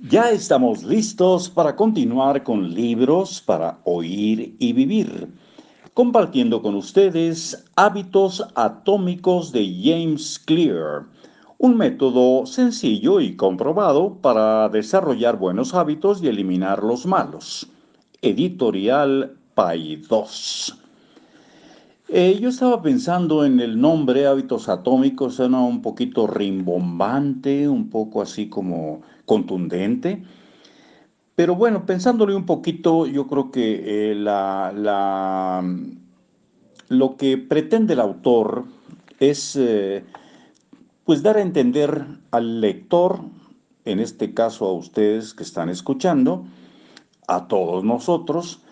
Ya estamos listos para continuar con libros para oír y vivir, compartiendo con ustedes hábitos atómicos de James Clear, un método sencillo y comprobado para desarrollar buenos hábitos y eliminar los malos. Editorial 2. Eh, yo estaba pensando en el nombre hábitos atómicos, suena un poquito rimbombante, un poco así como contundente. Pero bueno, pensándole un poquito, yo creo que eh, lo que pretende el autor es eh, pues dar a entender al lector, en este caso a ustedes que están escuchando, a todos nosotros,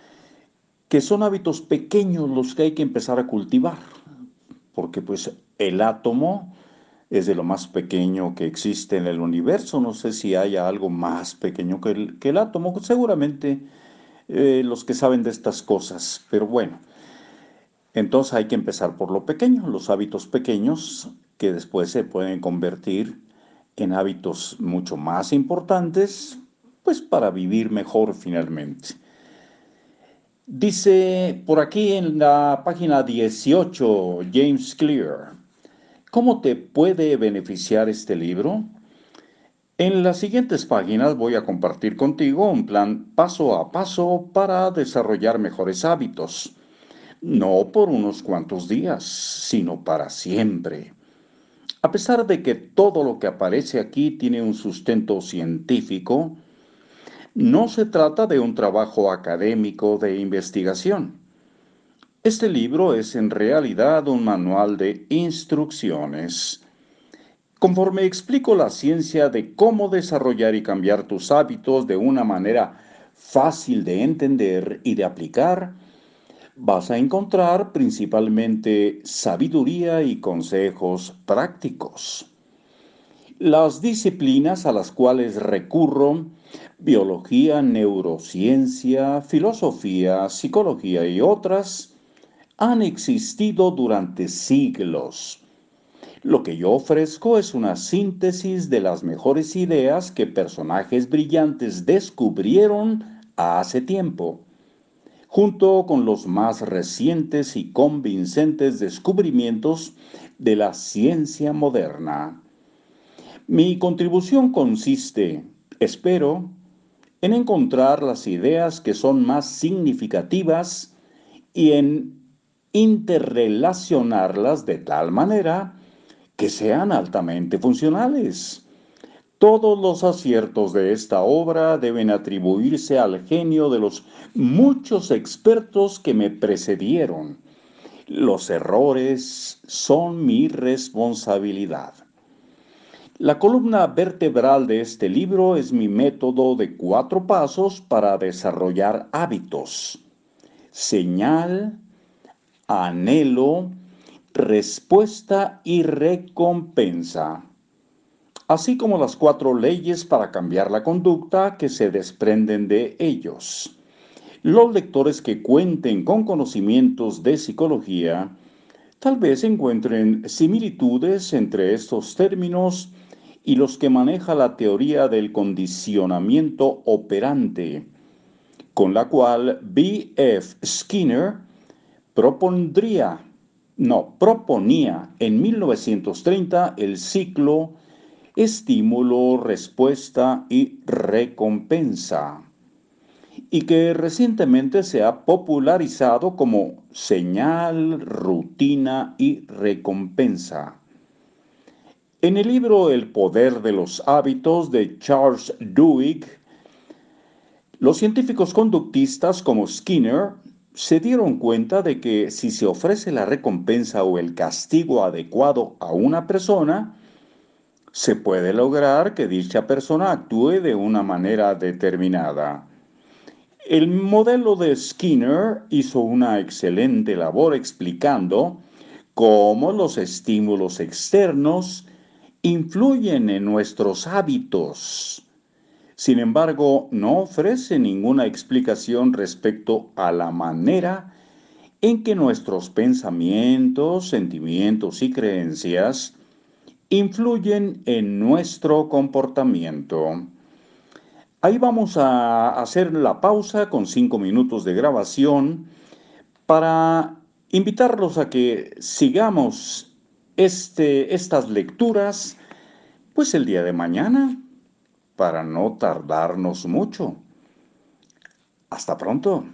que son hábitos pequeños los que hay que empezar a cultivar, porque pues el átomo es de lo más pequeño que existe en el universo, no sé si haya algo más pequeño que el, que el átomo, seguramente eh, los que saben de estas cosas, pero bueno, entonces hay que empezar por lo pequeño, los hábitos pequeños que después se pueden convertir en hábitos mucho más importantes, pues para vivir mejor finalmente. Dice por aquí en la página 18, James Clear, ¿cómo te puede beneficiar este libro? En las siguientes páginas voy a compartir contigo un plan paso a paso para desarrollar mejores hábitos, no por unos cuantos días, sino para siempre. A pesar de que todo lo que aparece aquí tiene un sustento científico, no se trata de un trabajo académico de investigación. Este libro es en realidad un manual de instrucciones. Conforme explico la ciencia de cómo desarrollar y cambiar tus hábitos de una manera fácil de entender y de aplicar, vas a encontrar principalmente sabiduría y consejos prácticos. Las disciplinas a las cuales recurro biología, neurociencia, filosofía, psicología y otras, han existido durante siglos. Lo que yo ofrezco es una síntesis de las mejores ideas que personajes brillantes descubrieron hace tiempo, junto con los más recientes y convincentes descubrimientos de la ciencia moderna. Mi contribución consiste, espero, en encontrar las ideas que son más significativas y en interrelacionarlas de tal manera que sean altamente funcionales. Todos los aciertos de esta obra deben atribuirse al genio de los muchos expertos que me precedieron. Los errores son mi responsabilidad. La columna vertebral de este libro es mi método de cuatro pasos para desarrollar hábitos. Señal, anhelo, respuesta y recompensa. Así como las cuatro leyes para cambiar la conducta que se desprenden de ellos. Los lectores que cuenten con conocimientos de psicología tal vez encuentren similitudes entre estos términos y los que maneja la teoría del condicionamiento operante, con la cual B.F. Skinner propondría, no, proponía en 1930 el ciclo estímulo, respuesta y recompensa, y que recientemente se ha popularizado como señal, rutina y recompensa. En el libro El poder de los hábitos de Charles Duhigg, los científicos conductistas como Skinner se dieron cuenta de que si se ofrece la recompensa o el castigo adecuado a una persona, se puede lograr que dicha persona actúe de una manera determinada. El modelo de Skinner hizo una excelente labor explicando cómo los estímulos externos influyen en nuestros hábitos. Sin embargo, no ofrece ninguna explicación respecto a la manera en que nuestros pensamientos, sentimientos y creencias influyen en nuestro comportamiento. Ahí vamos a hacer la pausa con cinco minutos de grabación para invitarlos a que sigamos este, estas lecturas, pues el día de mañana, para no tardarnos mucho. Hasta pronto.